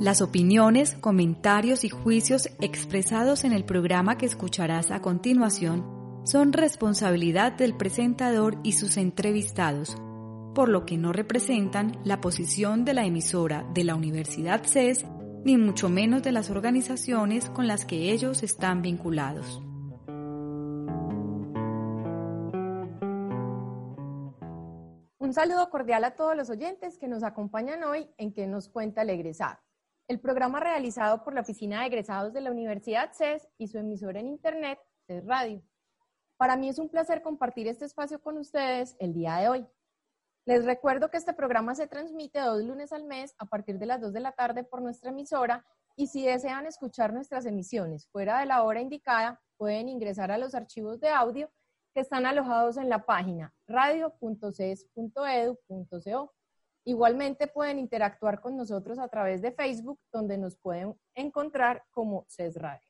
Las opiniones, comentarios y juicios expresados en el programa que escucharás a continuación son responsabilidad del presentador y sus entrevistados, por lo que no representan la posición de la emisora de la Universidad CES ni mucho menos de las organizaciones con las que ellos están vinculados. Un saludo cordial a todos los oyentes que nos acompañan hoy en que nos cuenta el egresado el programa realizado por la Oficina de Egresados de la Universidad CES y su emisora en Internet, CES Radio. Para mí es un placer compartir este espacio con ustedes el día de hoy. Les recuerdo que este programa se transmite dos lunes al mes a partir de las 2 de la tarde por nuestra emisora y si desean escuchar nuestras emisiones fuera de la hora indicada, pueden ingresar a los archivos de audio que están alojados en la página radio.ces.edu.co. Igualmente pueden interactuar con nosotros a través de Facebook, donde nos pueden encontrar como CES Radio.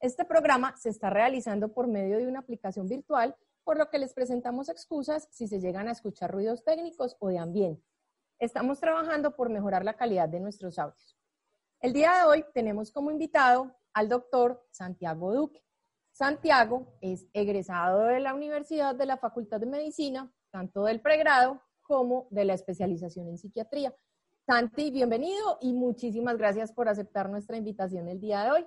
Este programa se está realizando por medio de una aplicación virtual, por lo que les presentamos excusas si se llegan a escuchar ruidos técnicos o de ambiente. Estamos trabajando por mejorar la calidad de nuestros audios. El día de hoy tenemos como invitado al doctor Santiago Duque. Santiago es egresado de la Universidad de la Facultad de Medicina, tanto del pregrado como de la especialización en psiquiatría. Santi, bienvenido y muchísimas gracias por aceptar nuestra invitación el día de hoy.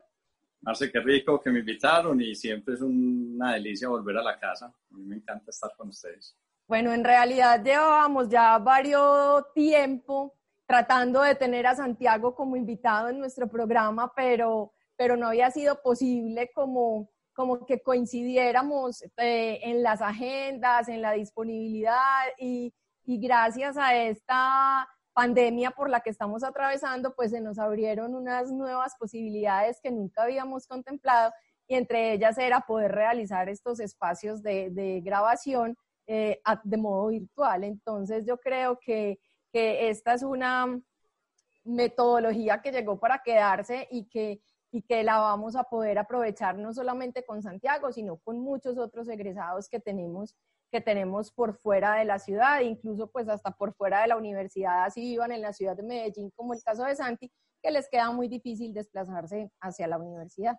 Marce, qué rico que me invitaron y siempre es una delicia volver a la casa. A mí me encanta estar con ustedes. Bueno, en realidad llevábamos ya varios tiempo tratando de tener a Santiago como invitado en nuestro programa, pero, pero no había sido posible como, como que coincidiéramos eh, en las agendas, en la disponibilidad y, y gracias a esta pandemia por la que estamos atravesando, pues se nos abrieron unas nuevas posibilidades que nunca habíamos contemplado y entre ellas era poder realizar estos espacios de, grabación eh, de modo virtual. Entonces yo creo que, que, esta es una metodología que llegó para quedarse y que, y que la vamos a poder aprovechar no solamente con Santiago, sino con muchos otros egresados que tenemos que tenemos por fuera de la ciudad, incluso pues hasta por fuera de la universidad, así vivan en la ciudad de Medellín, como el caso de Santi, que les queda muy difícil desplazarse hacia la universidad.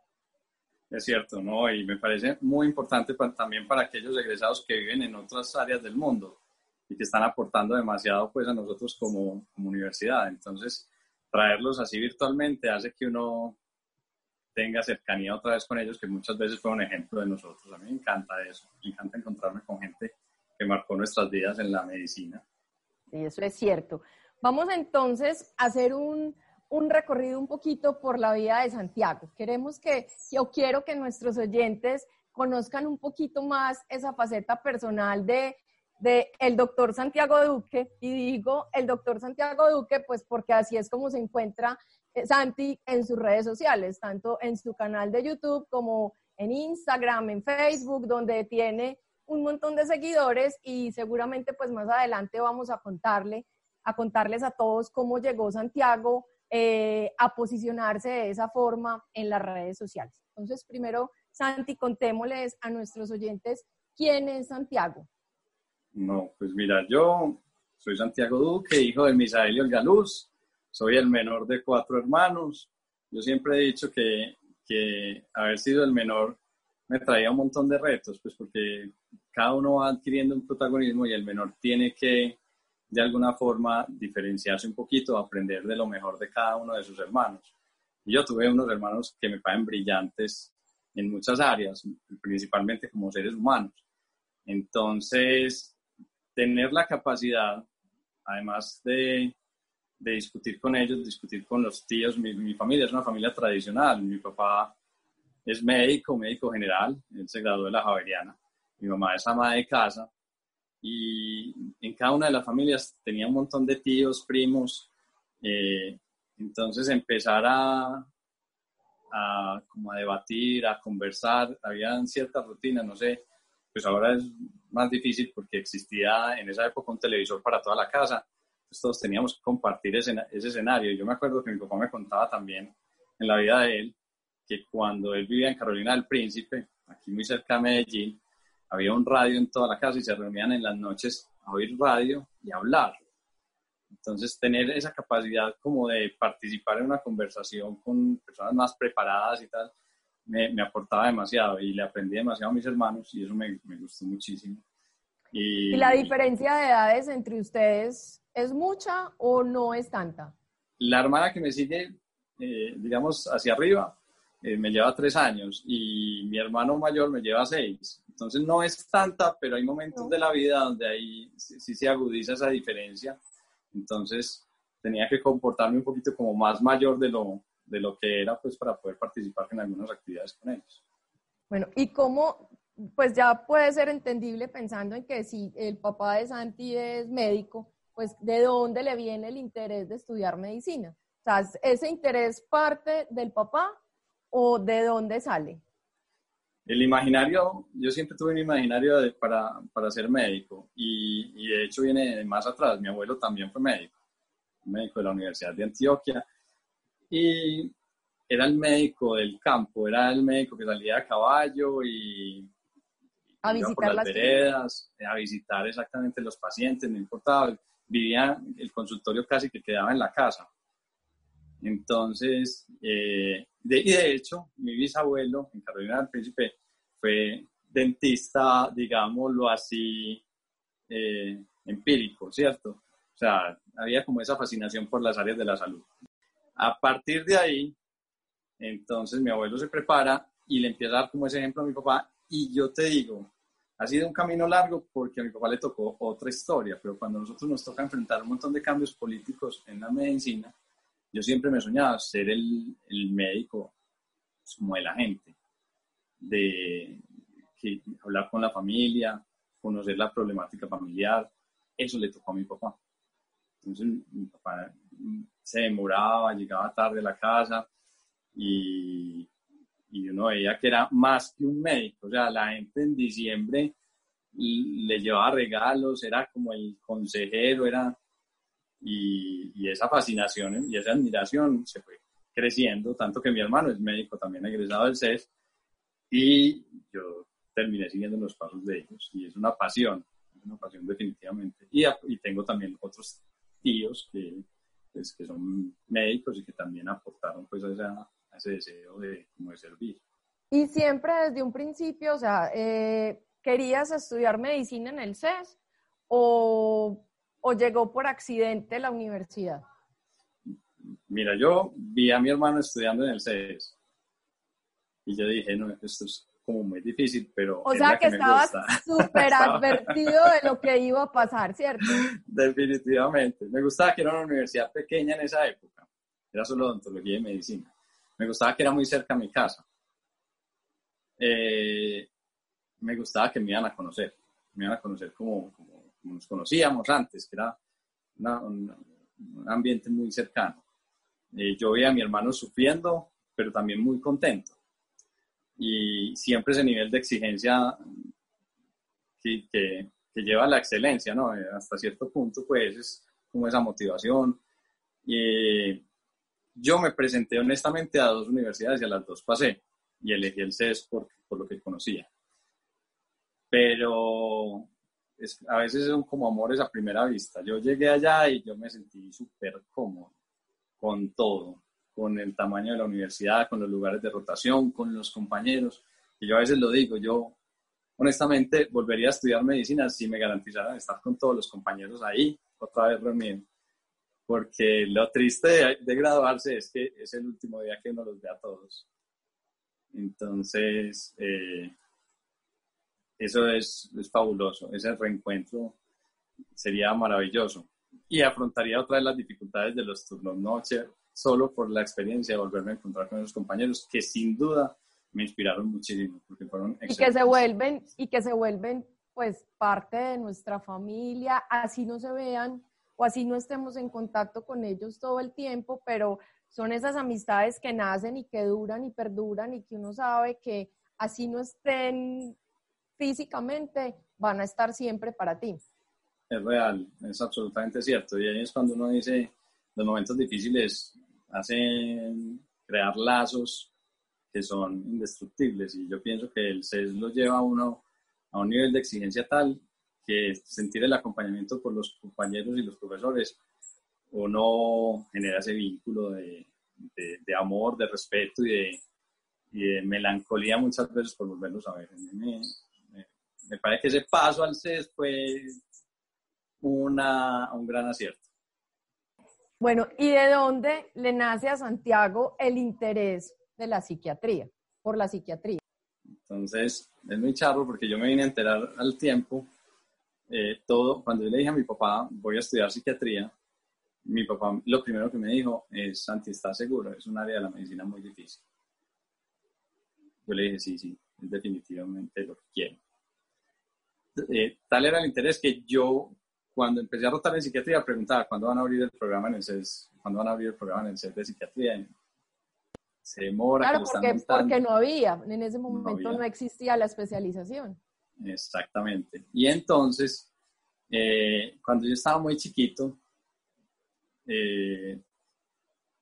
Es cierto, ¿no? Y me parece muy importante también para aquellos egresados que viven en otras áreas del mundo y que están aportando demasiado pues a nosotros como, como universidad. Entonces, traerlos así virtualmente hace que uno tenga cercanía otra vez con ellos, que muchas veces fue un ejemplo de nosotros. A mí me encanta eso, me encanta encontrarme con gente que marcó nuestras vidas en la medicina. Sí, eso es cierto. Vamos entonces a hacer un, un recorrido un poquito por la vida de Santiago. Queremos que, yo quiero que nuestros oyentes conozcan un poquito más esa faceta personal de, de el doctor Santiago Duque. Y digo el doctor Santiago Duque, pues porque así es como se encuentra eh, Santi en sus redes sociales, tanto en su canal de YouTube como en Instagram, en Facebook, donde tiene un montón de seguidores y seguramente pues más adelante vamos a contarle, a contarles a todos cómo llegó Santiago eh, a posicionarse de esa forma en las redes sociales. Entonces, primero, Santi, contémosles a nuestros oyentes quién es Santiago. No, pues mira, yo soy Santiago Duque, hijo de Misael y Olga soy el menor de cuatro hermanos. Yo siempre he dicho que, que haber sido el menor me traía un montón de retos, pues porque cada uno va adquiriendo un protagonismo y el menor tiene que de alguna forma diferenciarse un poquito, aprender de lo mejor de cada uno de sus hermanos. Y yo tuve unos hermanos que me parecen brillantes en muchas áreas, principalmente como seres humanos. Entonces, tener la capacidad, además de de discutir con ellos, discutir con los tíos. Mi, familia es una familia tradicional. Mi papá es médico, médico general, él se graduó de la Javeriana. Mi mamá es ama de casa. Y en cada una de las familias tenía un montón de tíos, primos. Eh, entonces empezar a, a, como a debatir, a conversar, había ciertas rutinas, no sé, pues ahora es más difícil porque existía en esa época un televisor para toda la casa pues, todos teníamos que compartir ese, ese escenario. Yo me acuerdo que mi papá me contaba también en la vida de él que cuando él vivía en Carolina del Príncipe, aquí muy cerca de Medellín, había un radio en toda la casa y se reunían en las noches a oír radio y a hablar. Entonces, tener esa capacidad como de participar en una conversación con personas más preparadas y tal, me, me aportaba demasiado y le aprendí demasiado a mis hermanos y eso me, me gustó muchísimo. Y, la diferencia de edades entre ustedes es mucha o no es tanta? La hermana que me sigue, eh, digamos, hacia arriba, eh, me lleva tres años y mi hermano mayor me lleva seis. Entonces no es tanta, pero hay momentos de la vida donde ahí sí, se agudiza esa diferencia. Entonces tenía que comportarme un poquito como más mayor de lo, de lo que era, pues para poder participar en algunas actividades con ellos. Bueno, ¿y cómo, pues ya puede ser entendible pensando en que si el papá de Santi es médico, pues de dónde le viene el interés de estudiar medicina? O sea, ¿ese interés parte del papá o de dónde sale? El imaginario, yo siempre tuve un imaginario para, para, ser médico y, y, de hecho viene más atrás. Mi abuelo también fue médico, médico de la Universidad de Antioquia y era el médico del campo, era el médico que salía a caballo y a visitar las, veredas, a visitar exactamente los pacientes, no importaba, vivía el consultorio casi que quedaba en la casa. Entonces, eh, de, y de hecho, mi bisabuelo en Carolina del Príncipe fue dentista, digámoslo así, eh, empírico, ¿cierto? O sea, había como esa fascinación por las áreas de la salud. A partir de ahí, entonces mi abuelo se prepara y le empieza a dar como ese ejemplo a mi papá. Y yo te digo, ha sido un camino largo porque a mi papá le tocó otra historia, pero cuando nosotros nos toca enfrentar un montón de cambios políticos en la medicina, yo siempre me soñaba ser el, el médico pues, como de la gente, de que, hablar con la familia, conocer la problemática familiar, eso le tocó a mi papá. Entonces mi papá se demoraba, llegaba tarde a la casa y, y uno veía que era más que un médico, o sea, la gente en diciembre le llevaba regalos, era como el consejero, era y, esa fascinación y esa admiración se fue creciendo, tanto que mi hermano es médico también egresado del CES y yo terminé siguiendo los pasos de ellos y es una pasión, una pasión definitivamente. Y, y tengo también otros tíos que, pues, que son médicos y que también aportaron pues a, ese deseo de, como de servir. Y siempre desde un principio, o sea, eh, ¿querías estudiar medicina en el CES o o llegó por accidente la universidad? Mira, yo vi a mi hermano estudiando en el CES y yo dije, no, esto es como muy difícil, pero... O sea que, estabas súper advertido de lo que iba a pasar, ¿cierto? Definitivamente. Me gustaba que era una universidad pequeña en esa época. Era solo odontología y medicina. Me gustaba que era muy cerca a mi casa. Eh, me gustaba que me iban a conocer. Me iban a conocer como nos conocíamos antes, que era un, ambiente muy cercano. Eh, yo veía a mi hermano sufriendo, pero también muy contento. Y siempre ese nivel de exigencia que, que, lleva a la excelencia, ¿no? Eh, hasta cierto punto, pues es como esa motivación. Y yo me presenté honestamente a dos universidades y a las dos pasé. Y elegí el CES por, por lo que conocía. Pero a veces son como amores a primera vista. Yo llegué allá y yo me sentí súper cómodo con todo, con el tamaño de la universidad, con los lugares de rotación, con los compañeros. Y yo a veces lo digo, yo honestamente volvería a estudiar medicina si me garantizaran estar con todos los compañeros ahí, otra vez reunido. Porque lo triste de, graduarse es que es el último día que uno los ve a todos. Entonces, eh, eso es, es fabuloso, ese reencuentro sería maravilloso. Y afrontaría otra vez las dificultades de los turnos noche, solo por la experiencia de volverme a encontrar con esos compañeros que sin duda me inspiraron muchísimo, porque fueron Y que se vuelven, y que se vuelven pues parte de nuestra familia, así no se vean o así no estemos en contacto con ellos todo el tiempo, pero son esas amistades que nacen y que duran y perduran y que uno sabe que así no estén físicamente van a estar siempre para ti. Es real, es absolutamente cierto. Y ahí es cuando uno dice, los momentos difíciles hacen crear lazos que son indestructibles. Y yo pienso que el CES lo lleva a uno a un nivel de exigencia tal que sentir el acompañamiento por los compañeros y los profesores o no genera ese vínculo de, de, amor, de respeto y de, melancolía muchas veces por volverlos a ver. Me, me, parece que ese paso al CES fue una, un gran acierto. Bueno, ¿y de dónde le nace a Santiago el interés de la psiquiatría, por la psiquiatría? Entonces, es muy charro porque yo me vine a enterar al tiempo, eh, todo, cuando yo le dije a mi papá, voy a estudiar psiquiatría, mi papá lo primero que me dijo es, Santi, ¿estás seguro? Es un área de la medicina muy difícil. Yo le dije, sí, sí, es definitivamente lo que quiero. Eh, tal era el interés que yo, cuando empecé a rotar en psiquiatría, preguntaba, ¿cuándo van a abrir el programa en el CES? ¿Cuándo van a abrir el programa en el CES de psiquiatría? Se demora. Claro, porque, porque no había, en ese momento no, existía la especialización. Exactamente. Y entonces, eh, cuando yo estaba muy chiquito, eh,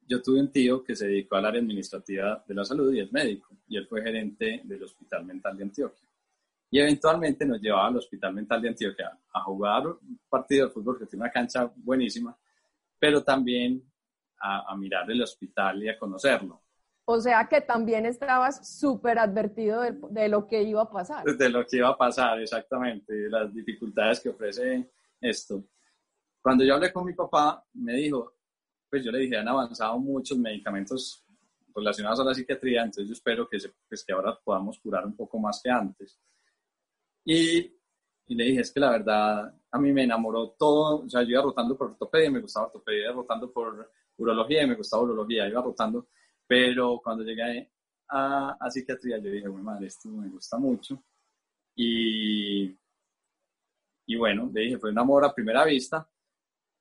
yo tuve un tío que se dedicó al área administrativa de la salud y es médico, y él fue gerente del Hospital Mental de Antioquia. Y eventualmente nos llevaba al Hospital Mental de Antioquia a jugar un partido de fútbol que tiene una cancha buenísima, pero también a, a mirar el hospital y a conocerlo. O sea que también estabas súper advertido de, de, lo que iba a pasar. De lo que iba a pasar, exactamente, de las dificultades que ofrece esto. Cuando yo hablé con mi papá, me dijo, pues yo le dije, han avanzado muchos medicamentos relacionados a la psiquiatría, entonces yo espero que, pues que ahora podamos curar un poco más que antes. Y, y, le dije, es que la verdad, a mí me enamoró todo, o sea, yo iba rotando por ortopedia, me gustaba ortopedia, iba rotando por urología me gustaba urología, iba rotando, pero cuando llegué a, a psiquiatría, yo dije, bueno, madre, esto me gusta mucho. Y, y bueno, le dije, fue un amor a primera vista,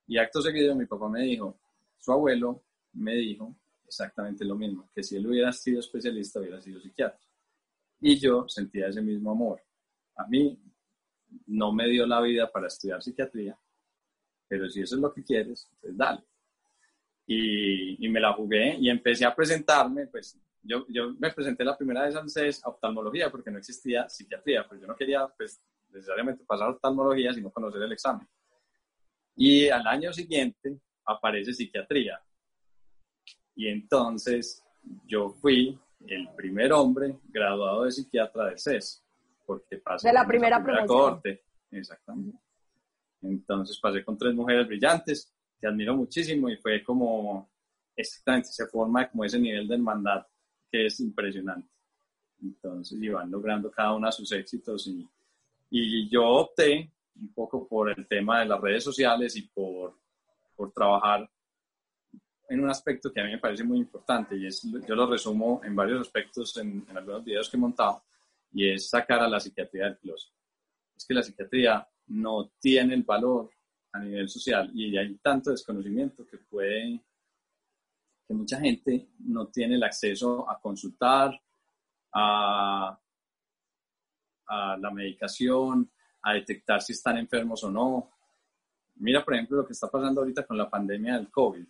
y acto seguido mi papá me dijo, su abuelo me dijo exactamente lo mismo, que si él hubiera sido especialista hubiera sido psiquiatra. Y yo sentía ese mismo amor. A mí no me dio la vida para estudiar psiquiatría, pero si eso es lo que quieres, pues dale. Y, me la jugué y empecé a presentarme, pues yo, yo me presenté la primera vez al CES a oftalmología porque no existía psiquiatría, pues yo no quería pues, necesariamente pasar a oftalmología, sino conocer el examen. Y al año siguiente aparece psiquiatría. Y entonces yo fui el primer hombre graduado de psiquiatra de CES, porque pasé de la primera, primera cohorte. Exactamente. Entonces pasé con tres mujeres brillantes, que admiro muchísimo y fue como, exactamente, se forma como ese nivel de hermandad que es impresionante. Entonces iban logrando cada una sus éxitos y, y yo opté un poco por el tema de las redes sociales y por, por trabajar en un aspecto que a mí me parece muy importante y es, yo lo resumo en varios aspectos en, algunos videos que he montado y es sacar a la psiquiatría del closet. Es que la psiquiatría no tiene el valor a nivel social y hay tanto desconocimiento que puede que mucha gente no tiene el acceso a consultar, a, a la medicación, a detectar si están enfermos o no. Mira, por ejemplo, lo que está pasando ahorita con la pandemia del COVID.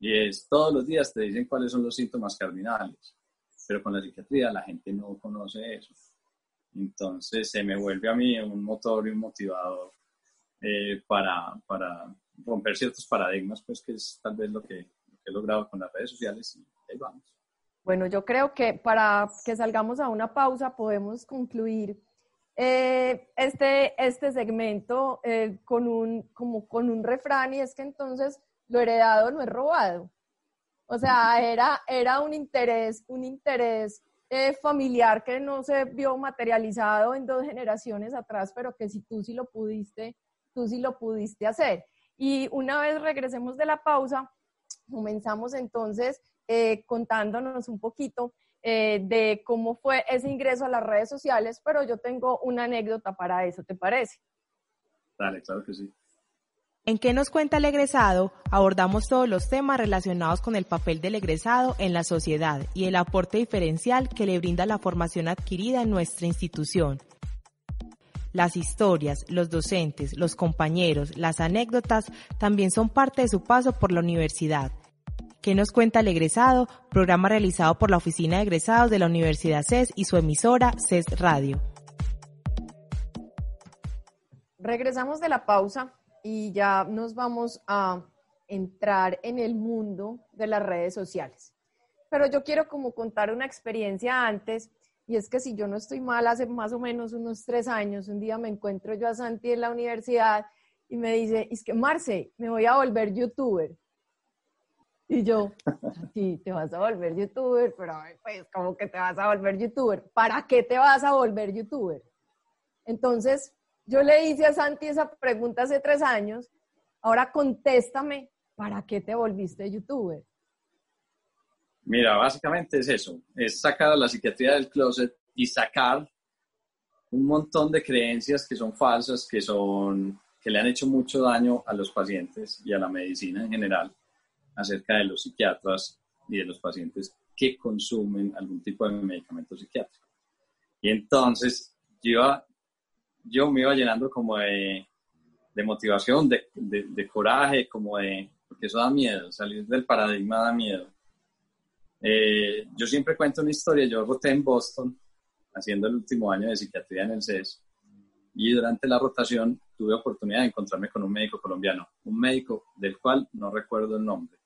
Y es todos los días te dicen cuáles son los síntomas cardinales, pero con la psiquiatría la gente no conoce eso. Entonces se me vuelve a mí un motor y un motivador eh, para, para romper ciertos paradigmas, pues que es tal vez lo que, lo que he logrado con las redes sociales y ahí vamos. Bueno, yo creo que para que salgamos a una pausa podemos concluir eh, este, este segmento eh, con, un, como con un refrán y es que entonces lo heredado no es robado. O sea, era, era un interés, un interés eh, familiar que no se vio materializado en dos generaciones atrás, pero que si tú sí lo pudiste, tú sí lo pudiste hacer. Y una vez regresemos de la pausa, comenzamos entonces contándonos un poquito eh, de cómo fue ese ingreso a las redes sociales, pero yo tengo una anécdota para eso, ¿te parece? Dale, claro que sí. En qué nos cuenta el egresado, abordamos todos los temas relacionados con el papel del egresado en la sociedad y el aporte diferencial que le brinda la formación adquirida en nuestra institución. Las historias, los docentes, los compañeros, las anécdotas también son parte de su paso por la universidad ¿Qué nos cuenta el egresado? Programa realizado por la Oficina de Egresados de la Universidad CES y su emisora CES Radio. Regresamos de la pausa y ya nos vamos a entrar en el mundo de las redes sociales. Pero yo quiero como contar una experiencia antes, y es que si yo no estoy mal, hace más o menos unos tres años, un día me encuentro yo a Santi en la universidad y me dice, es que Marce, me voy a volver youtuber. Y yo, sí, te vas a volver youtuber, pero pues, ¿cómo que te vas a volver youtuber? ¿Para qué te vas a volver youtuber? Entonces, yo le hice a Santi esa pregunta hace tres años, ahora contéstame, ¿para qué te volviste youtuber? Mira, básicamente es eso, es sacar la psiquiatría del closet y sacar un montón de creencias que son falsas, que son que le han hecho mucho daño a los pacientes y a la medicina en general acerca de los psiquiatras y de los pacientes que consumen algún tipo de medicamento psiquiátrico. Y entonces yo, yo me iba llenando como de, motivación, de, de, coraje, como de, porque eso da miedo, salir del paradigma da miedo. Eh, yo siempre cuento una historia, yo roté en Boston haciendo el último año de psiquiatría en el CES y durante la rotación tuve oportunidad de encontrarme con un médico colombiano, un médico del cual no recuerdo el nombre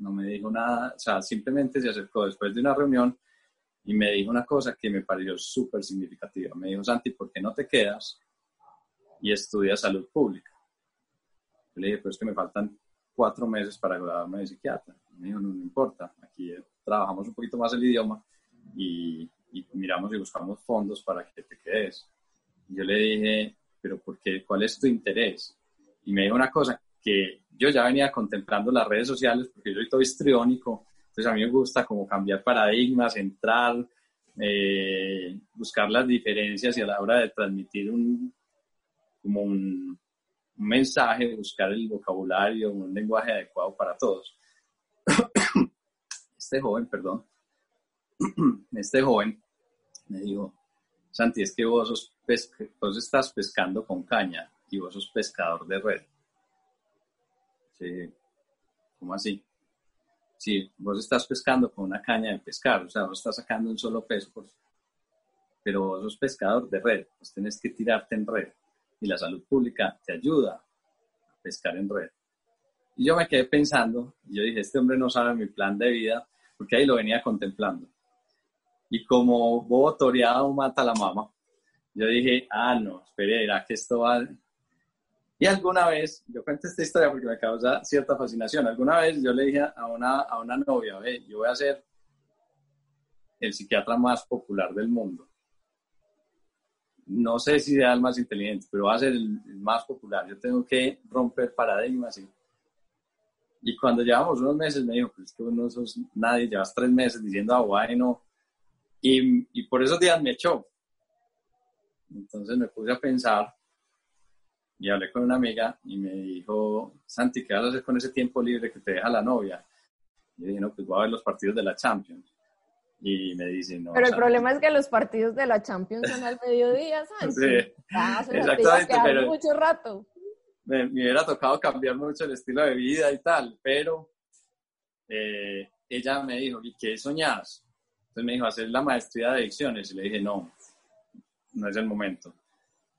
no me dijo nada, o sea, simplemente se acercó después de una reunión y me dijo una cosa que me pareció súper significativa. Me dijo, Santi, ¿por qué no te quedas y estudias salud pública? le dije, pues que me faltan cuatro meses para graduarme de psiquiatra. Me dijo, no, no importa, aquí trabajamos un poquito más el idioma y, y, miramos y buscamos fondos para que te quedes. Y yo le dije, pero ¿por qué? ¿Cuál es tu interés? Y me dijo una cosa que yo ya venía contemplando las redes sociales porque yo soy todo histriónico, entonces a mí me gusta como cambiar paradigmas, entrar, eh, buscar las diferencias y a la hora de transmitir un, como un, mensaje, buscar el vocabulario, un lenguaje adecuado para todos. Este joven, perdón, este joven me dijo, Santi, es que vos, sos vos estás pescando con caña y vos sos pescador de red. Este, ¿cómo así? Si vos estás pescando con una caña de pescar, o sea, vos estás sacando un solo peso, pero vos sos pescador de red, vos tenés que tirarte en red y la salud pública te ayuda a pescar en red. Y yo me quedé pensando, y yo dije, este hombre no sabe mi plan de vida, porque ahí lo venía contemplando. Y como bobo toreado mata a la mamá, yo dije, ah, no, espere, era que esto va, y alguna vez, yo cuento esta historia porque me causa cierta fascinación, alguna vez yo le dije a una, a una novia, ve, yo voy a ser el psiquiatra más popular del mundo. No sé si sea el más inteligente, pero va a ser el, más popular. Yo tengo que romper paradigmas. Y, y cuando llevamos unos meses, me dijo, pues es que vos no sos nadie, llevas tres meses diciendo, ah, bueno. Y, y por esos días me echó. Entonces me puse a pensar y hablé con una amiga y me dijo, Santi, ¿qué vas a hacer con ese tiempo libre que te deja la novia? Y dije, no, pues voy a ver los partidos de la Champions. Y me dice, no. Pero el problema es que los partidos de la Champions son al mediodía, ¿sabes? Sí, ah, exactamente. Pero mucho rato. Me, me, hubiera tocado cambiar mucho el estilo de vida y tal, pero eh, ella me dijo, ¿y qué soñás? Entonces me dijo, hacer la maestría de adicciones. Y le dije, no, no es el momento.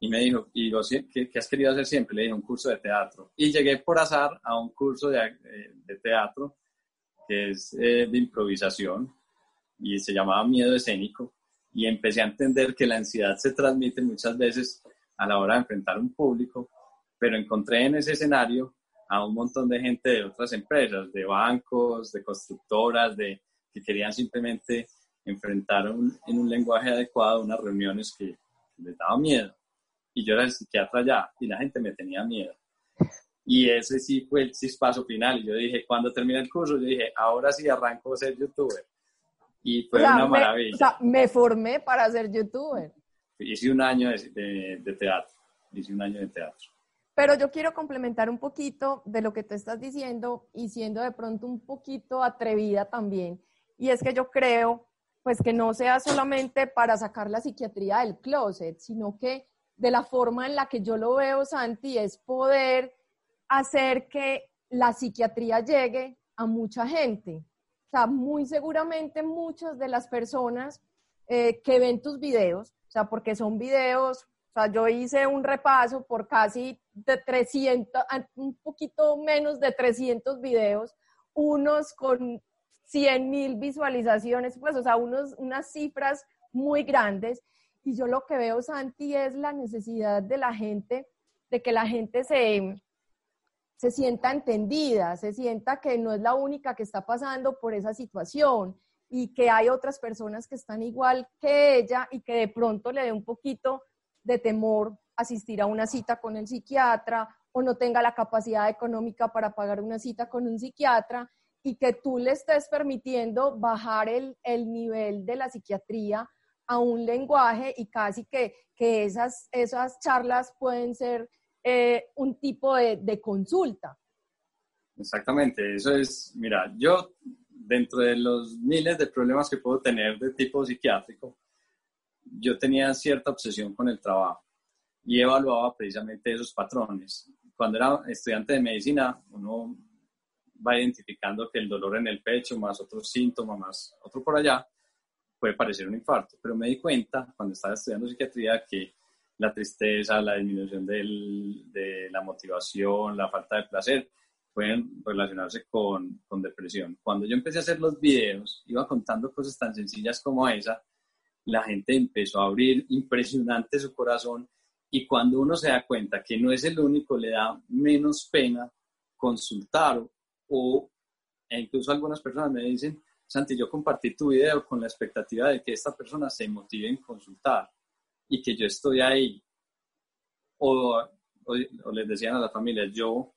Y me dijo, ¿y qué, has querido hacer siempre? Le dije, un curso de teatro. Y llegué por azar a un curso de, eh, teatro que es eh, de improvisación y se llamaba Miedo Escénico. Y empecé a entender que la ansiedad se transmite muchas veces a la hora de enfrentar un público, pero encontré en ese escenario a un montón de gente de otras empresas, de bancos, de constructoras, de, que querían simplemente enfrentar en un lenguaje adecuado unas reuniones que les daba miedo y yo era el psiquiatra ya y la gente me tenía miedo. Y ese sí fue el chispazo final. Y yo dije, cuando terminé el curso, yo dije, ahora sí arranco a ser youtuber. Y fue una maravilla. o sea, me formé para ser youtuber. Hice un año de, de, teatro. Hice un año de teatro. Pero yo quiero complementar un poquito de lo que tú estás diciendo y siendo de pronto un poquito atrevida también. Y es que yo creo, pues que no sea solamente para sacar la psiquiatría del closet, sino que de la forma en la que yo lo veo, Santi, es poder hacer que la psiquiatría llegue a mucha gente. O sea, muy seguramente muchas de las personas eh, que ven tus videos, o sea, porque son videos O sea, yo hice un repaso por casi de 300, un poquito menos de 300 videos, unos con 100 mil visualizaciones, pues, o sea, unos, unas cifras muy grandes. Y yo lo que veo, Santi, es la necesidad de la gente, de que la gente se, se sienta entendida, se sienta que no es la única que está pasando por esa situación y que hay otras personas que están igual que ella y que de pronto le dé un poquito de temor asistir a una cita con el psiquiatra o no tenga la capacidad económica para pagar una cita con un psiquiatra y que tú le estés permitiendo bajar el, nivel de la psiquiatría a un lenguaje y casi que, que esas, esas charlas pueden ser eh, un tipo de, de consulta. Exactamente, eso es, mira, yo dentro de los miles de problemas que puedo tener de tipo psiquiátrico, yo tenía cierta obsesión con el trabajo y evaluaba precisamente esos patrones. Cuando era estudiante de medicina, uno va identificando que el dolor en el pecho, más otros síntomas, más otro por allá, puede parecer un infarto. Pero me di cuenta, cuando estaba estudiando psiquiatría, que la tristeza, la disminución de la motivación, la falta de placer, pueden relacionarse con, con depresión. Cuando yo empecé a hacer los videos, iba contando cosas tan sencillas como esa, la gente empezó a abrir impresionante su corazón y cuando uno se da cuenta que no es el único, le da menos pena consultar o e incluso algunas personas me dicen, Santi, yo compartí tu video con la expectativa de que esta persona se motive en consultar y que yo estoy ahí. O, o, les decían a la familia, yo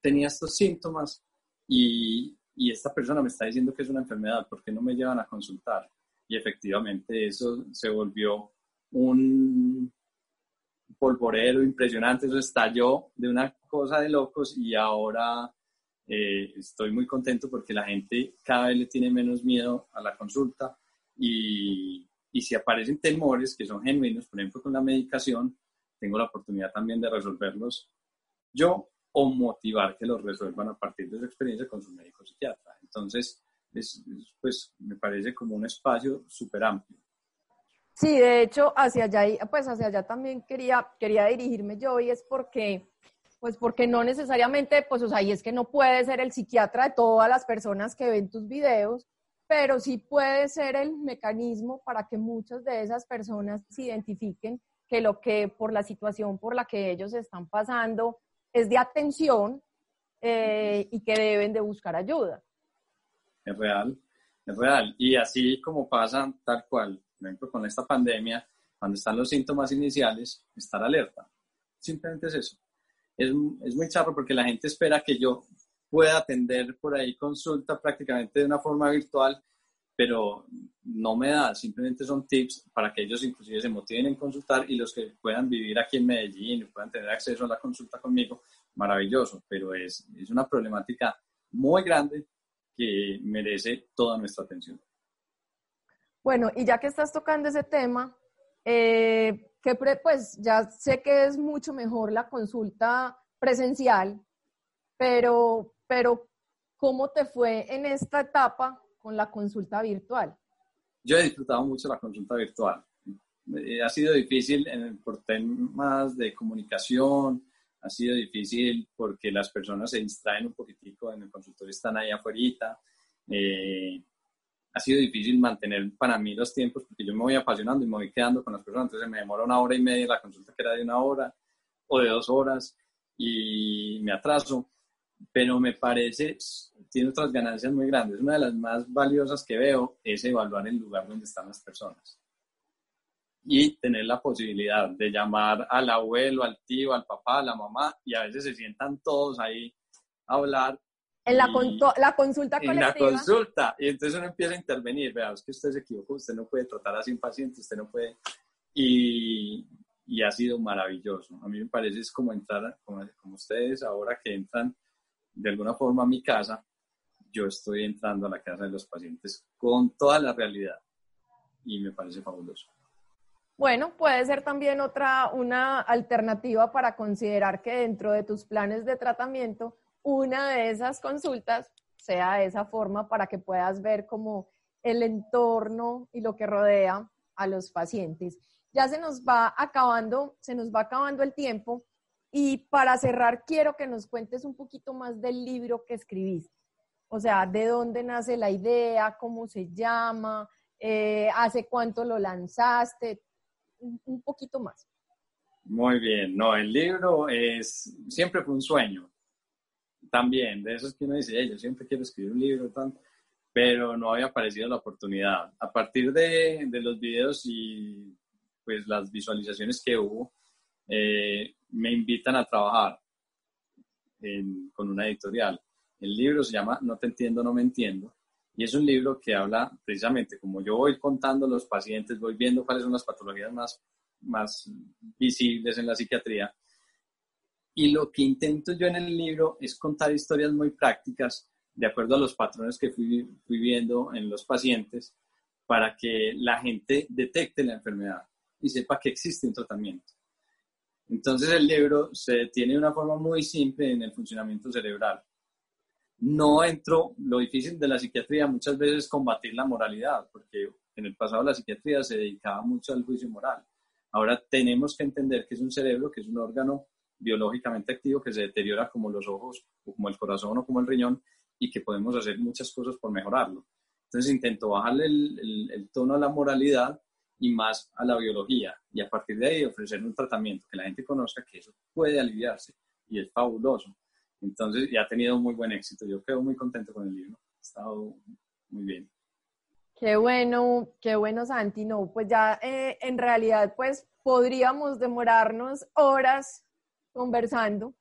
tenía estos síntomas y, y esta persona me está diciendo que es una enfermedad, ¿por qué no me llevan a consultar? y efectivamente eso se volvió un polvorero impresionante, eso estalló de una cosa de locos y ahora eh, estoy muy contento porque la gente cada vez le tiene menos miedo a la consulta y, y si aparecen temores que son genuinos, por ejemplo con la medicación, tengo la oportunidad también de resolverlos yo o motivar que los resuelvan a partir de su experiencia con su médico psiquiatra. Entonces, pues me parece como un espacio súper amplio. Sí, de hecho, hacia allá, pues hacia allá también quería, quería dirigirme yo y es porque, pues porque no necesariamente, pues o sea, y es que no puede ser el psiquiatra de todas las personas que ven tus videos, pero sí puede ser el mecanismo para que muchas de esas personas se identifiquen que lo que por la situación por la que ellos están pasando es de atención eh, y que deben de buscar ayuda es real, es real. Y así como pasa tal cual, por ejemplo, con esta pandemia, cuando están los síntomas iniciales, estar alerta. Simplemente es eso. Es, es muy charro porque la gente espera que yo pueda atender por ahí consulta prácticamente de una forma virtual, pero no me da, simplemente son tips para que ellos inclusive se motiven en consultar y los que puedan vivir aquí en Medellín y puedan tener acceso a la consulta conmigo, maravilloso, pero es, es una problemática muy grande que merece toda nuestra atención. Bueno, y ya que estás tocando ese tema, eh, que pues ya sé que es mucho mejor la consulta presencial, pero, pero ¿cómo te fue en esta etapa con la consulta virtual? Yo he disfrutado mucho la consulta virtual. Eh, ha sido difícil en, por temas de comunicación, ha sido difícil porque las personas se distraen un poquitico en el consultorio, están ahí afuera. Eh, ha sido difícil mantener para mí los tiempos porque yo me voy apasionando y me voy quedando con las personas, entonces me demora una hora y media la consulta que era de una hora o de dos horas y me atraso, pero me parece, tiene otras ganancias muy grandes. Una de las más valiosas que veo es evaluar el lugar donde están las personas y tener la posibilidad de llamar al abuelo, al tío, al papá, a la mamá y a veces se sientan todos ahí a hablar. En la, la consulta colectiva. En la consulta. Y entonces uno empieza a intervenir. Vea, es que usted se equivocó, usted no puede tratar así un paciente, usted no puede. Y, y ha sido maravilloso. A mí me parece es como entrar, como, como ustedes ahora que entran de alguna forma a mi casa, yo estoy entrando a la casa de los pacientes con toda la realidad. Y me parece fabuloso. Bueno, puede ser también otra, una alternativa para considerar que dentro de tus planes de tratamiento, una de esas consultas sea esa forma para que puedas ver como el entorno y lo que rodea a los pacientes. ya se nos va acabando, se nos va acabando el tiempo y para cerrar quiero que nos cuentes un poquito más del libro que escribiste. O sea, de dónde nace la idea, cómo se llama, eh, hace cuánto lo lanzaste, un poquito más. Muy bien, no, el libro es, siempre fue un sueño, también, de esos que uno dice, yo siempre quiero escribir un libro, pero no había aparecido la oportunidad. A partir de, de los videos y pues las visualizaciones que hubo, eh, me invitan a trabajar con una editorial. El libro se llama No te entiendo, no me entiendo. Y es un libro que habla precisamente, como yo voy contando los pacientes, voy viendo cuáles son las patologías más, más visibles en la psiquiatría. Y lo que intento yo en el libro es contar historias muy prácticas de acuerdo a los patrones que fui, viendo en los pacientes para que la gente detecte la enfermedad y sepa que existe un tratamiento. Entonces el libro se tiene una forma muy simple en el funcionamiento cerebral. No entro, lo difícil de la psiquiatría muchas veces es combatir la moralidad, porque en el pasado la psiquiatría se dedicaba mucho al juicio moral. Ahora tenemos que entender que es un cerebro, que es un órgano biológicamente activo que se deteriora como los ojos o como el corazón o como el riñón y que podemos hacer muchas cosas por mejorarlo. Entonces intento bajarle el, el tono a la moralidad y más a la biología y a partir de ahí ofrecer un tratamiento que la gente conozca que eso puede aliviarse y es fabuloso. Entonces ya ha tenido muy buen éxito. Yo quedo muy contento con el libro. Ha estado muy bien. Qué bueno, qué bueno Santi. No, pues ya eh, en realidad pues podríamos demorarnos horas conversando.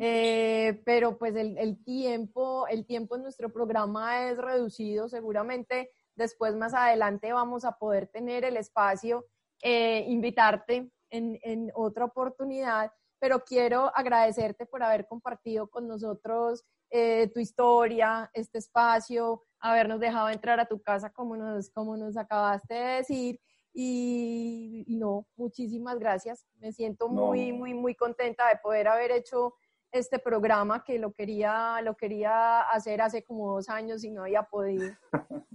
Eh, pero pues el, el, tiempo, el tiempo en nuestro programa es reducido. Seguramente Después, más adelante, vamos a poder tener el espacio, eh, invitarte en, en otra oportunidad, pero quiero agradecerte por haber compartido con nosotros eh, tu historia, este espacio, habernos dejado entrar a tu casa como nos, como nos acabaste de decir. Y, no, muchísimas gracias. Me siento muy, muy, muy contenta de poder haber hecho este programa que lo quería, lo quería hacer hace como dos años y no había podido.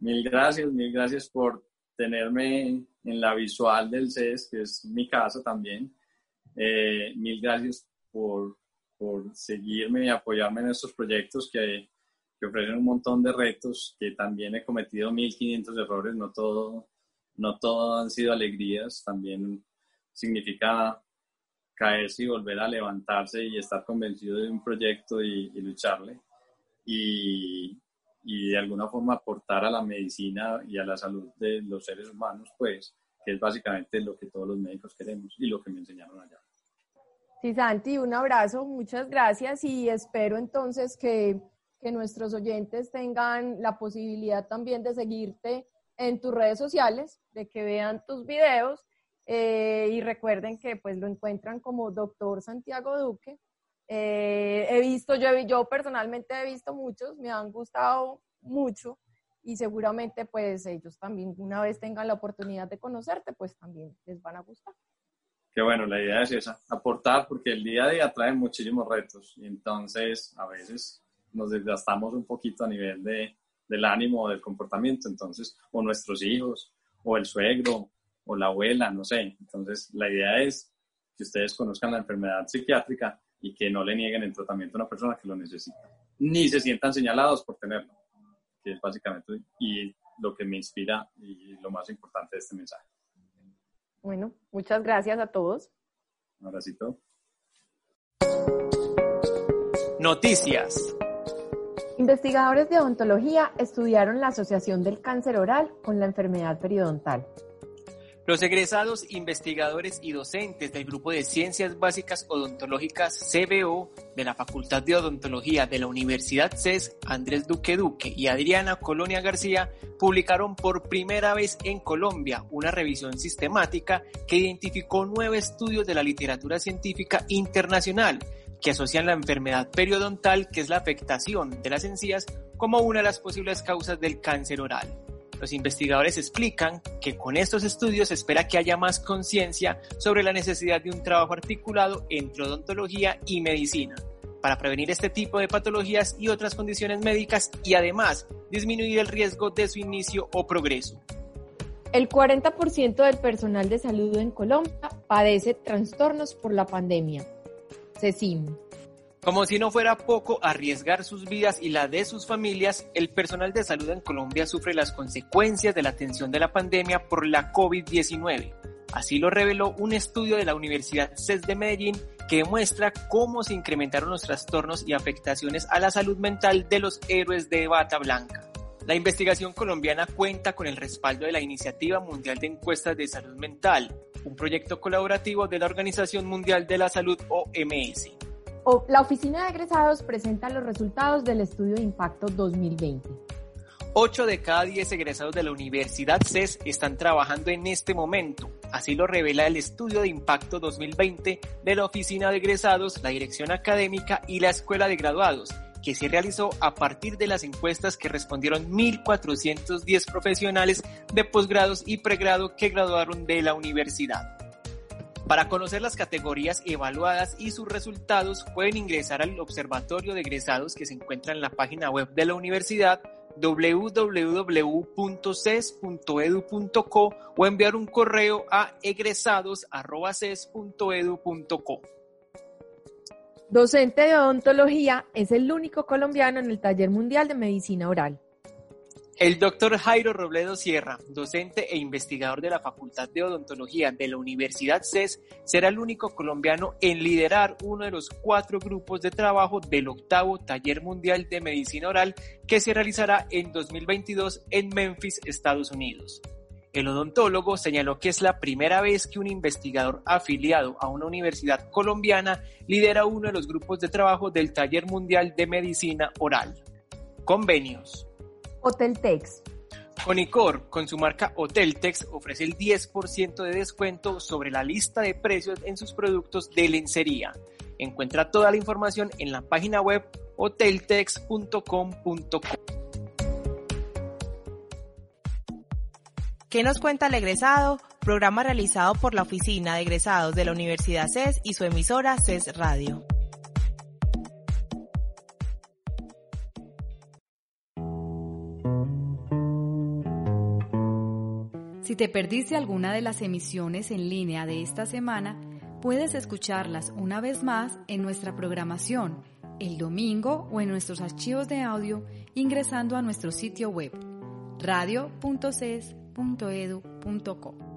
Mil gracias, mil gracias por tenerme en la visual del CES, que es mi casa también. Eh, mil gracias por, por, seguirme y apoyarme en estos proyectos que, que, ofrecen un montón de retos, que también he cometido 1500 errores, no todo, no todo han sido alegrías, también significa caerse y volver a levantarse y estar convencido de un proyecto y, y lucharle. Y, y de alguna forma aportar a la medicina y a la salud de los seres humanos, pues, que es básicamente lo que todos los médicos queremos y lo que me enseñaron allá. Sí, Santi, un abrazo, muchas gracias y espero entonces que, que nuestros oyentes tengan la posibilidad también de seguirte en tus redes sociales, de que vean tus videos eh, y recuerden que pues lo encuentran como doctor Santiago Duque eh, he visto, yo, yo personalmente he visto muchos, me han gustado mucho y seguramente pues ellos también una vez tengan la oportunidad de conocerte, pues también les van a gustar. Qué bueno, la idea es esa, aportar porque el día a día trae muchísimos retos y entonces a veces nos desgastamos un poquito a nivel de, del ánimo o del comportamiento, entonces, o nuestros hijos, o el suegro, o la abuela, no sé. Entonces, la idea es que ustedes conozcan la enfermedad psiquiátrica y que no le nieguen el tratamiento a una persona que lo necesita, ni se sientan señalados por tenerlo, que es básicamente y lo que me inspira y lo más importante de este mensaje. Bueno, muchas gracias a todos. Un abracito. Noticias. Investigadores de odontología estudiaron la asociación del cáncer oral con la enfermedad periodontal. Los egresados, investigadores y docentes del Grupo de Ciencias Básicas Odontológicas CBO de la Facultad de Odontología de la Universidad CES, Andrés Duque Duque y Adriana Colonia García, publicaron por primera vez en Colombia una revisión sistemática que identificó nueve estudios de la literatura científica internacional que asocian la enfermedad periodontal, que es la afectación de las encías, como una de las posibles causas del cáncer oral. Los investigadores explican que con estos estudios se espera que haya más conciencia sobre la necesidad de un trabajo articulado entre odontología y medicina para prevenir este tipo de patologías y otras condiciones médicas y además disminuir el riesgo de su inicio o progreso. El 40% del personal de salud en Colombia padece trastornos por la pandemia. Como si no fuera poco arriesgar sus vidas y la de sus familias, el personal de salud en Colombia sufre las consecuencias de la atención de la pandemia por la COVID-19. Así lo reveló un estudio de la Universidad CES de Medellín que demuestra cómo se incrementaron los trastornos y afectaciones a la salud mental de los héroes de bata blanca. La investigación colombiana cuenta con el respaldo de la Iniciativa Mundial de Encuestas de Salud Mental, un proyecto colaborativo de la Organización Mundial de la Salud OMS. La Oficina de Egresados presenta los resultados del estudio de impacto 2020. 8 de cada 10 egresados de la Universidad CES están trabajando en este momento. Así lo revela el estudio de impacto 2020 de la Oficina de Egresados, la Dirección Académica y la Escuela de Graduados, que se realizó a partir de las encuestas que respondieron 1.410 profesionales de posgrados y pregrado que graduaron de la universidad. Para conocer las categorías evaluadas y sus resultados, pueden ingresar al Observatorio de Egresados que se encuentra en la página web de la universidad www.ces.edu.co o enviar un correo a egresados.ces.edu.co. Docente de odontología, es el único colombiano en el Taller Mundial de Medicina Oral. El doctor Jairo Robledo Sierra, docente e investigador de la Facultad de Odontología de la Universidad CES, será el único colombiano en liderar uno de los cuatro grupos de trabajo del octavo Taller Mundial de Medicina Oral que se realizará en 2022 en Memphis, Estados Unidos. El odontólogo señaló que es la primera vez que un investigador afiliado a una universidad colombiana lidera uno de los grupos de trabajo del Taller Mundial de Medicina Oral. Convenios. Hoteltex. Conicor, con su marca Hoteltex, ofrece el 10% de descuento sobre la lista de precios en sus productos de lencería. Encuentra toda la información en la página web hoteltex.com.co. ¿Qué nos cuenta el egresado? Programa realizado por la Oficina de Egresados de la Universidad CES y su emisora CES Radio. Si te perdiste alguna de las emisiones en línea de esta semana, puedes escucharlas una vez más en nuestra programación el domingo o en nuestros archivos de audio ingresando a nuestro sitio web radio.ces.edu.co.